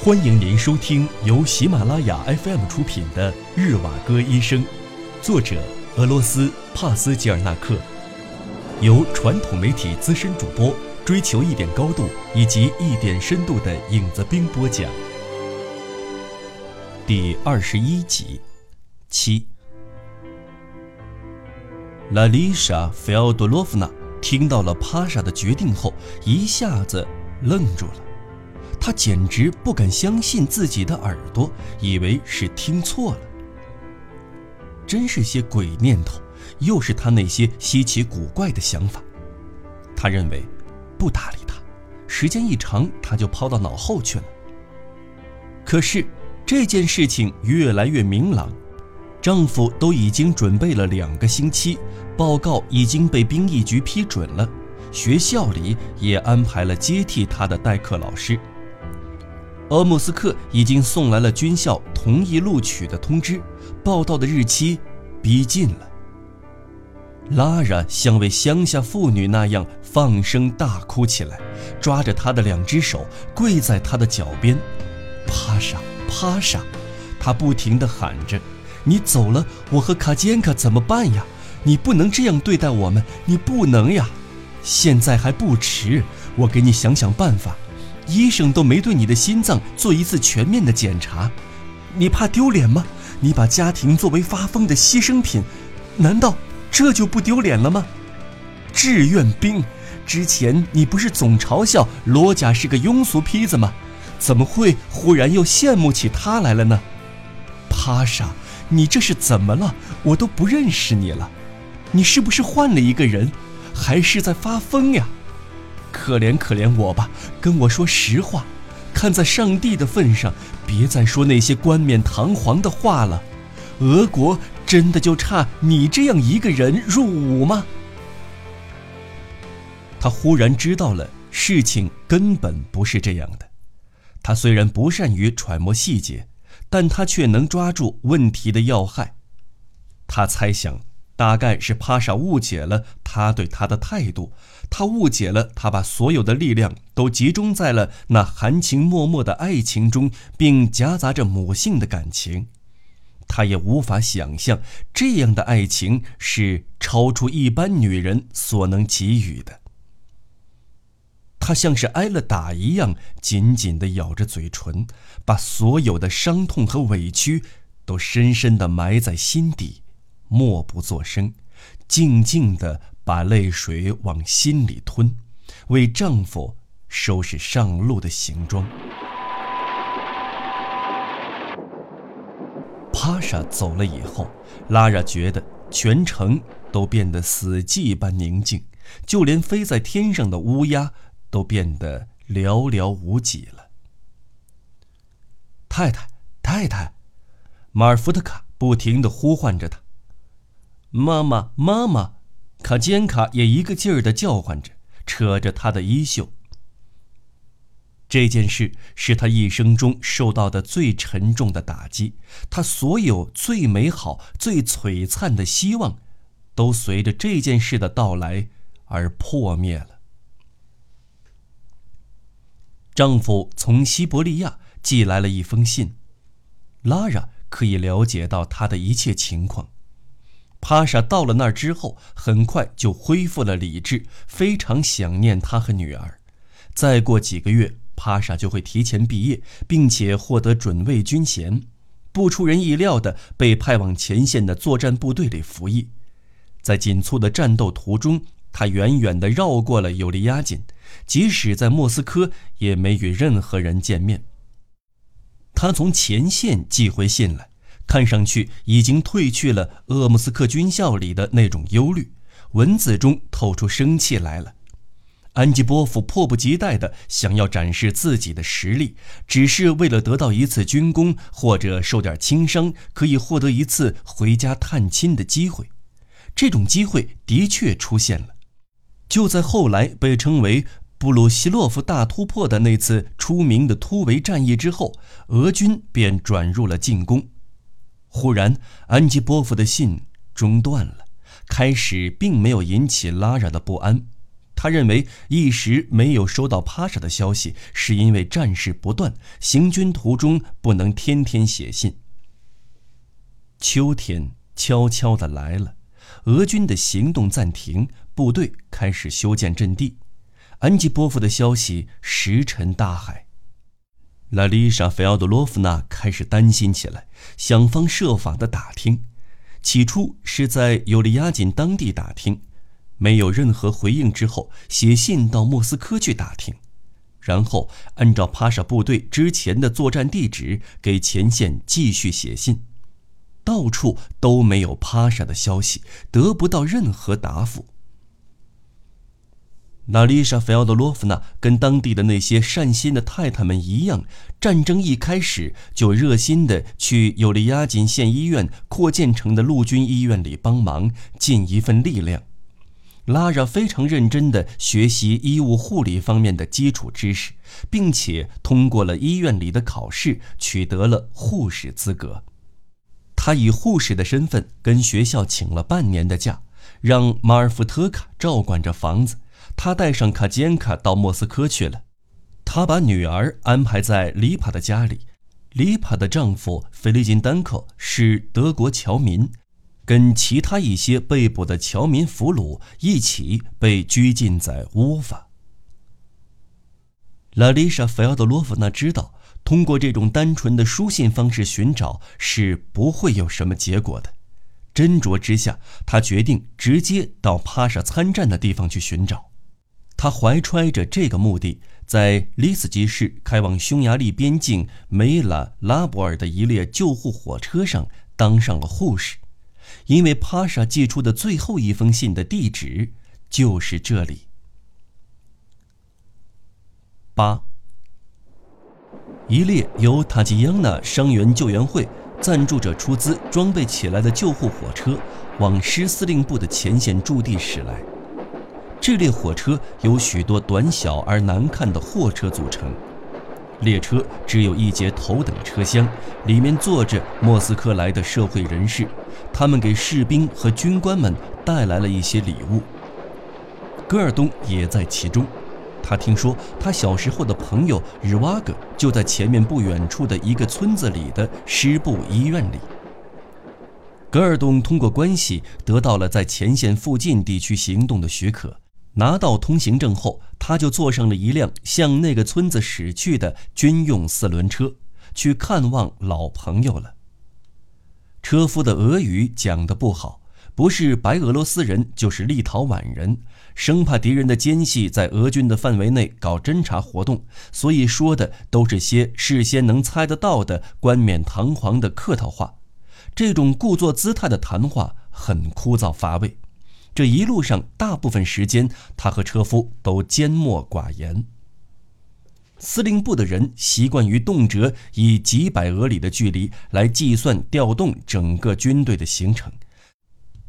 欢迎您收听由喜马拉雅 FM 出品的《日瓦戈医生》，作者俄罗斯帕斯吉尔纳克，由传统媒体资深主播追求一点高度以及一点深度的影子兵播讲。第二十一集，七。拉丽莎·菲奥多洛夫娜听到了帕莎的决定后，一下子愣住了。她简直不敢相信自己的耳朵，以为是听错了。真是些鬼念头，又是他那些稀奇古怪的想法。他认为，不搭理他，时间一长，他就抛到脑后去了。可是，这件事情越来越明朗。丈夫都已经准备了两个星期，报告已经被兵役局批准了，学校里也安排了接替他的代课老师。俄莫斯克已经送来了军校同意录取的通知，报到的日期逼近了。拉拉像位乡下妇女那样放声大哭起来，抓着他的两只手跪在他的脚边，趴上趴上，他不停地喊着。你走了，我和卡坚卡怎么办呀？你不能这样对待我们，你不能呀！现在还不迟，我给你想想办法。医生都没对你的心脏做一次全面的检查，你怕丢脸吗？你把家庭作为发疯的牺牲品，难道这就不丢脸了吗？志愿兵，之前你不是总嘲笑罗贾是个庸俗坯子吗？怎么会忽然又羡慕起他来了呢？帕莎。你这是怎么了？我都不认识你了，你是不是换了一个人，还是在发疯呀？可怜可怜我吧，跟我说实话，看在上帝的份上，别再说那些冠冕堂皇的话了。俄国真的就差你这样一个人入伍吗？他忽然知道了，事情根本不是这样的。他虽然不善于揣摩细节。但他却能抓住问题的要害。他猜想，大概是帕莎误解了他对他的态度，他误解了他把所有的力量都集中在了那含情脉脉的爱情中，并夹杂着母性的感情。他也无法想象这样的爱情是超出一般女人所能给予的。他像是挨了打一样，紧紧地咬着嘴唇，把所有的伤痛和委屈都深深地埋在心底，默不作声，静静地把泪水往心里吞，为丈夫收拾上路的行装。帕莎走了以后，拉拉觉得全城都变得死寂般宁静，就连飞在天上的乌鸦。都变得寥寥无几了。太太，太太，马尔福特卡不停地呼唤着他。妈妈，妈妈，卡坚卡也一个劲儿地叫唤着，扯着他的衣袖。这件事是他一生中受到的最沉重的打击，他所有最美好、最璀璨的希望，都随着这件事的到来而破灭了。丈夫从西伯利亚寄来了一封信，拉拉可以了解到他的一切情况。帕莎到了那儿之后，很快就恢复了理智，非常想念他和女儿。再过几个月，帕莎就会提前毕业，并且获得准尉军衔，不出人意料的被派往前线的作战部队里服役。在紧促的战斗途中。他远远地绕过了尤利亚紧，即使在莫斯科也没与任何人见面。他从前线寄回信来，看上去已经褪去了鄂木斯克军校里的那种忧虑，文字中透出生气来了。安吉波夫迫不及待地想要展示自己的实力，只是为了得到一次军功，或者受点轻伤，可以获得一次回家探亲的机会。这种机会的确出现了。就在后来被称为布鲁希洛夫大突破的那次出名的突围战役之后，俄军便转入了进攻。忽然，安吉波夫的信中断了。开始并没有引起拉拉的不安，他认为一时没有收到帕莎的消息，是因为战事不断，行军途中不能天天写信。秋天悄悄地来了，俄军的行动暂停，部队开始修建阵地。安吉波夫的消息石沉大海。拉丽莎·菲奥多洛夫娜开始担心起来，想方设法地打听。起初是在尤利亚锦当地打听。没有任何回应之后，写信到莫斯科去打听，然后按照帕沙部队之前的作战地址给前线继续写信，到处都没有帕沙的消息，得不到任何答复。娜丽莎·菲奥多洛夫娜跟当地的那些善心的太太们一样，战争一开始就热心地去尤利亚金县医院扩建成的陆军医院里帮忙，尽一份力量。拉拉非常认真地学习医务护理方面的基础知识，并且通过了医院里的考试，取得了护士资格。他以护士的身份跟学校请了半年的假，让马尔福特卡照管着房子。他带上卡坚卡到莫斯科去了。他把女儿安排在丽帕的家里。丽帕的丈夫菲利金丹科是德国侨民。跟其他一些被捕的侨民俘虏一起被拘禁在乌法。拉丽莎·菲奥多洛夫娜知道，通过这种单纯的书信方式寻找是不会有什么结果的。斟酌之下，她决定直接到帕莎参战的地方去寻找。他怀揣着这个目的，在利斯基市开往匈牙利边境梅拉拉博尔的一列救护火车上当上了护士。因为帕莎寄出的最后一封信的地址就是这里。八，一列由塔吉央娜伤员救援会赞助者出资装备起来的救护火车，往师司令部的前线驻地驶来。这列火车由许多短小而难看的货车组成。列车只有一节头等车厢，里面坐着莫斯科来的社会人士，他们给士兵和军官们带来了一些礼物。戈尔东也在其中，他听说他小时候的朋友日瓦格就在前面不远处的一个村子里的师部医院里。戈尔东通过关系得到了在前线附近地区行动的许可。拿到通行证后，他就坐上了一辆向那个村子驶去的军用四轮车，去看望老朋友了。车夫的俄语讲得不好，不是白俄罗斯人就是立陶宛人，生怕敌人的奸细在俄军的范围内搞侦察活动，所以说的都是些事先能猜得到的冠冕堂皇的客套话。这种故作姿态的谈话很枯燥乏味。这一路上，大部分时间，他和车夫都缄默寡言。司令部的人习惯于动辄以几百俄里的距离来计算调动整个军队的行程。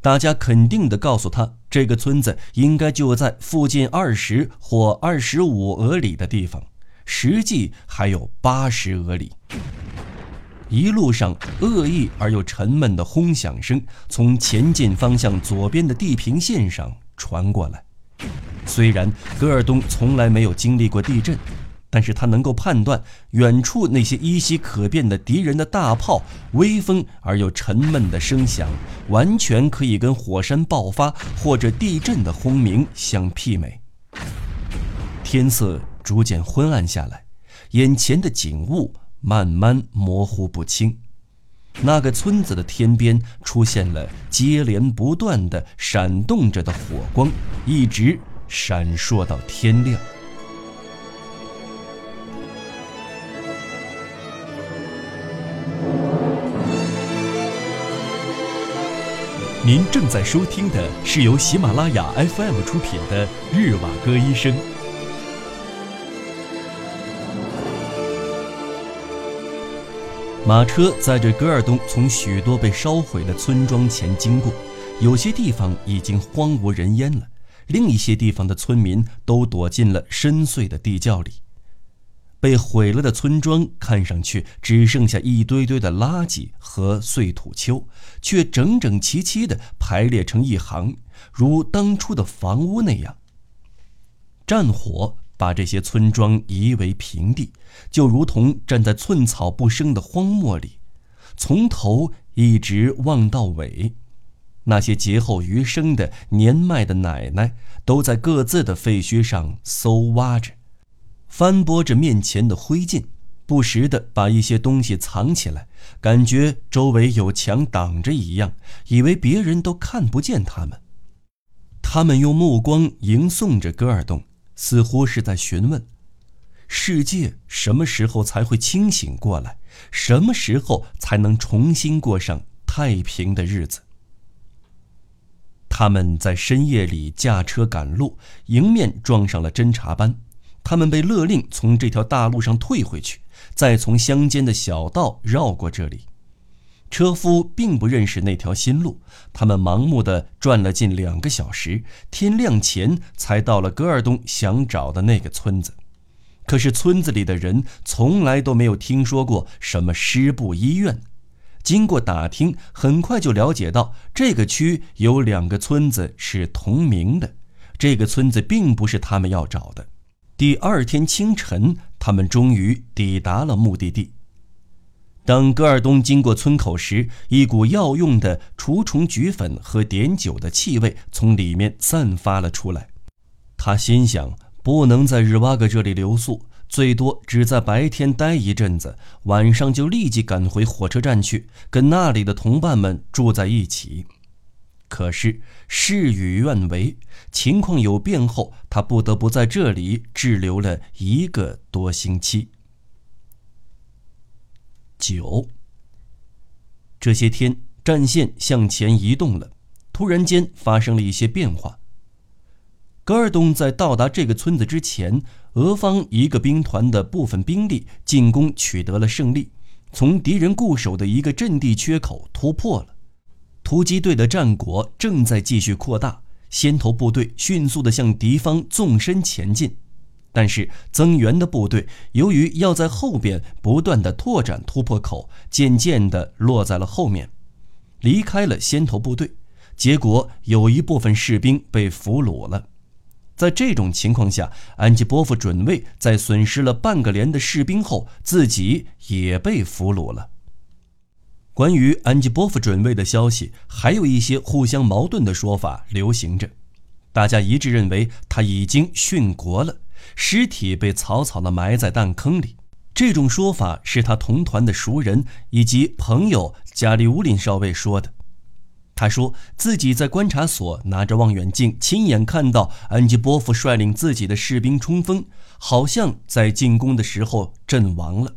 大家肯定地告诉他，这个村子应该就在附近二十或二十五俄里的地方，实际还有八十俄里。一路上，恶意而又沉闷的轰响声从前进方向左边的地平线上传过来。虽然戈尔东从来没有经历过地震，但是他能够判断远处那些依稀可辨的敌人的大炮威风而又沉闷的声响，完全可以跟火山爆发或者地震的轰鸣相媲美。天色逐渐昏暗下来，眼前的景物。慢慢模糊不清，那个村子的天边出现了接连不断的闪动着的火光，一直闪烁到天亮。您正在收听的是由喜马拉雅 FM 出品的《日瓦戈医生》。马车载着戈尔东从许多被烧毁的村庄前经过，有些地方已经荒无人烟了，另一些地方的村民都躲进了深邃的地窖里。被毁了的村庄看上去只剩下一堆堆的垃圾和碎土丘，却整整齐齐地排列成一行，如当初的房屋那样。战火把这些村庄夷为平地，就如同站在寸草不生的荒漠里，从头一直望到尾。那些劫后余生的年迈的奶奶，都在各自的废墟上搜挖着，翻拨着面前的灰烬，不时地把一些东西藏起来，感觉周围有墙挡着一样，以为别人都看不见他们。他们用目光迎送着戈尔东，似乎是在询问：世界什么时候才会清醒过来？什么时候才能重新过上太平的日子？他们在深夜里驾车赶路，迎面撞上了侦察班。他们被勒令从这条大路上退回去，再从乡间的小道绕过这里。车夫并不认识那条新路，他们盲目地转了近两个小时，天亮前才到了戈尔东想找的那个村子。可是村子里的人从来都没有听说过什么师部医院。经过打听，很快就了解到这个区有两个村子是同名的。这个村子并不是他们要找的。第二天清晨，他们终于抵达了目的地。当戈尔东经过村口时，一股药用的除虫菊粉和碘酒的气味从里面散发了出来。他心想，不能在日瓦格这里留宿。最多只在白天待一阵子，晚上就立即赶回火车站去，跟那里的同伴们住在一起。可是事与愿违，情况有变后，他不得不在这里滞留了一个多星期。九。这些天，战线向前移动了，突然间发生了一些变化。戈尔东在到达这个村子之前。俄方一个兵团的部分兵力进攻取得了胜利，从敌人固守的一个阵地缺口突破了。突击队的战果正在继续扩大，先头部队迅速地向敌方纵深前进。但是增援的部队由于要在后边不断的拓展突破口，渐渐地落在了后面，离开了先头部队，结果有一部分士兵被俘虏了。在这种情况下，安吉波夫准尉在损失了半个连的士兵后，自己也被俘虏了。关于安吉波夫准尉的消息，还有一些互相矛盾的说法流行着。大家一致认为他已经殉国了，尸体被草草地埋在弹坑里。这种说法是他同团的熟人以及朋友加里乌林少尉说的。他说自己在观察所拿着望远镜，亲眼看到安吉波夫率领自己的士兵冲锋，好像在进攻的时候阵亡了。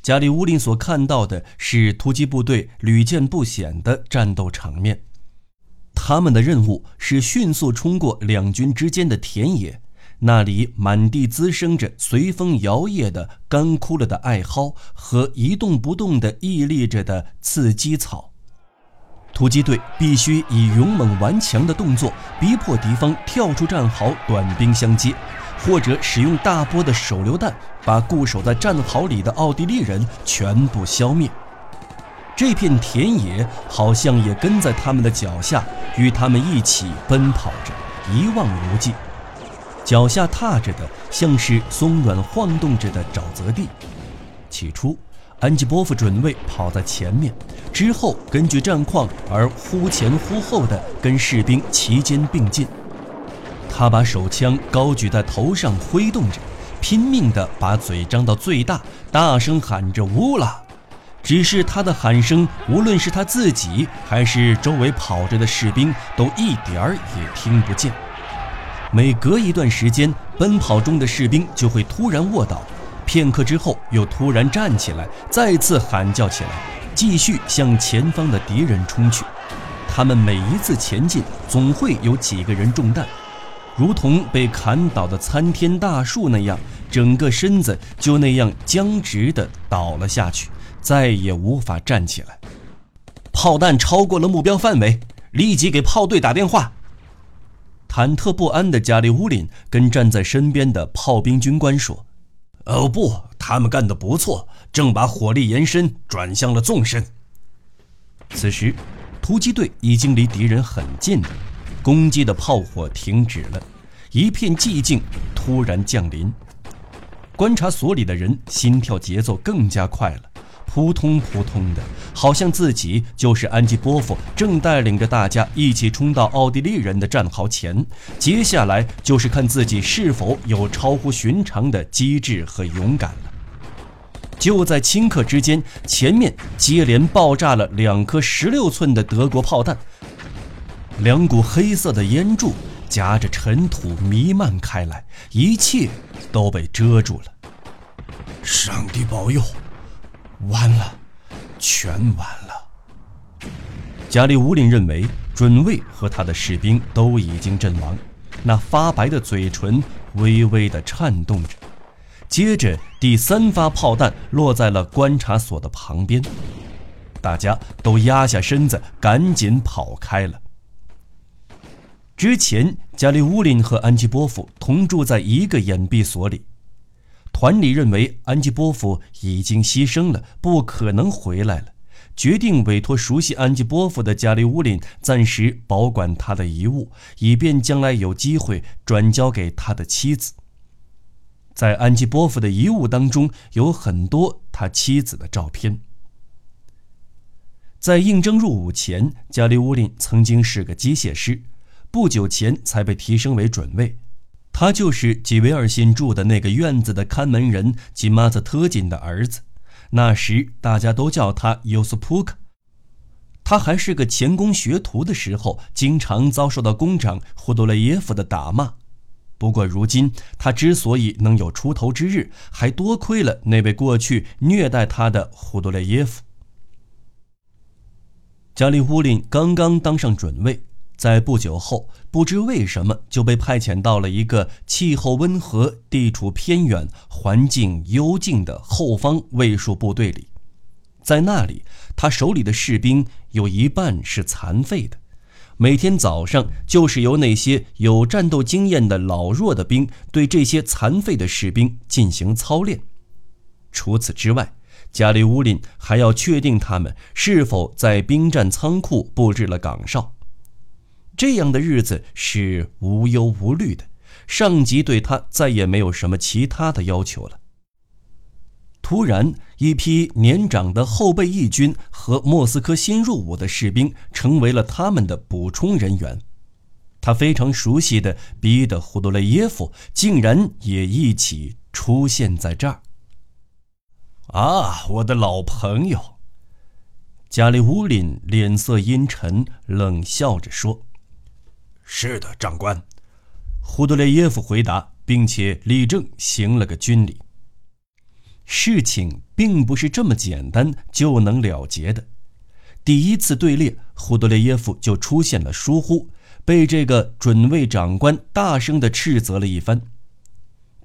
加里乌林所看到的是突击部队屡见不鲜的战斗场面，他们的任务是迅速冲过两军之间的田野，那里满地滋生着随风摇曳的干枯了的艾蒿和一动不动地屹立着的刺鸡草。突击队必须以勇猛顽强的动作逼迫敌方跳出战壕，短兵相接，或者使用大波的手榴弹把固守在战壕里的奥地利人全部消灭。这片田野好像也跟在他们的脚下，与他们一起奔跑着，一望无际。脚下踏着的像是松软晃动着的沼泽地。起初。安吉波夫准尉跑在前面，之后根据战况而忽前忽后的跟士兵齐肩并进。他把手枪高举在头上挥动着，拼命地把嘴张到最大，大声喊着“乌拉”。只是他的喊声，无论是他自己还是周围跑着的士兵，都一点儿也听不见。每隔一段时间，奔跑中的士兵就会突然卧倒。片刻之后，又突然站起来，再次喊叫起来，继续向前方的敌人冲去。他们每一次前进，总会有几个人中弹，如同被砍倒的参天大树那样，整个身子就那样僵直地倒了下去，再也无法站起来。炮弹超过了目标范围，立即给炮队打电话。忐忑不安的加里乌林跟站在身边的炮兵军官说。哦不，他们干得不错，正把火力延伸转向了纵深。此时，突击队已经离敌人很近，攻击的炮火停止了，一片寂静突然降临。观察所里的人心跳节奏更加快了，扑通扑通的，好像自己就是安吉波夫，正带领着大家一起冲到奥地利人的战壕前。接下来就是看自己是否有超乎寻常的机智和勇敢了。就在顷刻之间，前面接连爆炸了两颗十六寸的德国炮弹，两股黑色的烟柱夹着尘土弥漫开来，一切都被遮住了。上帝保佑！完了，全完了。加里乌林认为，准尉和他的士兵都已经阵亡，那发白的嘴唇微微的颤动着。接着，第三发炮弹落在了观察所的旁边，大家都压下身子，赶紧跑开了。之前，加里乌林和安吉波夫同住在一个掩蔽所里，团里认为安吉波夫已经牺牲了，不可能回来了，决定委托熟悉安吉波夫的加里乌林暂时保管他的遗物，以便将来有机会转交给他的妻子。在安吉波夫的遗物当中有很多他妻子的照片。在应征入伍前，加里乌林曾经是个机械师，不久前才被提升为准尉。他就是吉维尔新住的那个院子的看门人吉马泽特金的儿子。那时大家都叫他尤斯普克。他还是个钳工学徒的时候，经常遭受到工长胡多雷耶夫的打骂。不过，如今他之所以能有出头之日，还多亏了那位过去虐待他的胡多雷耶夫。加利乌林刚刚当上准尉，在不久后，不知为什么就被派遣到了一个气候温和、地处偏远、环境幽静的后方卫戍部队里。在那里，他手里的士兵有一半是残废的。每天早上，就是由那些有战斗经验的老弱的兵对这些残废的士兵进行操练。除此之外，加里乌林还要确定他们是否在兵站仓库布置了岗哨。这样的日子是无忧无虑的，上级对他再也没有什么其他的要求了。突然，一批年长的后备义军和莫斯科新入伍的士兵成为了他们的补充人员。他非常熟悉的彼得·胡多雷耶夫竟然也一起出现在这儿。啊，我的老朋友！加里乌林脸色阴沉，冷笑着说：“是的，长官。”胡德雷耶夫回答，并且立正行了个军礼。事情并不是这么简单就能了结的。第一次队列，胡德列耶夫就出现了疏忽，被这个准尉长官大声地斥责了一番。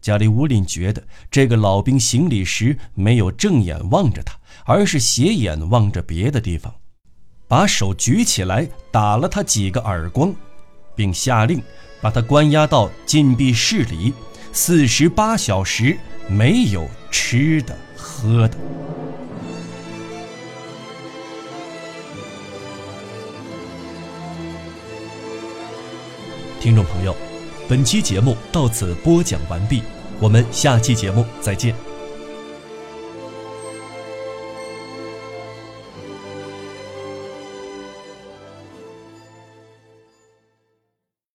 加里乌林觉得这个老兵行礼时没有正眼望着他，而是斜眼望着别的地方，把手举起来打了他几个耳光，并下令把他关押到禁闭室里，四十八小时没有。吃的喝的，听众朋友，本期节目到此播讲完毕，我们下期节目再见。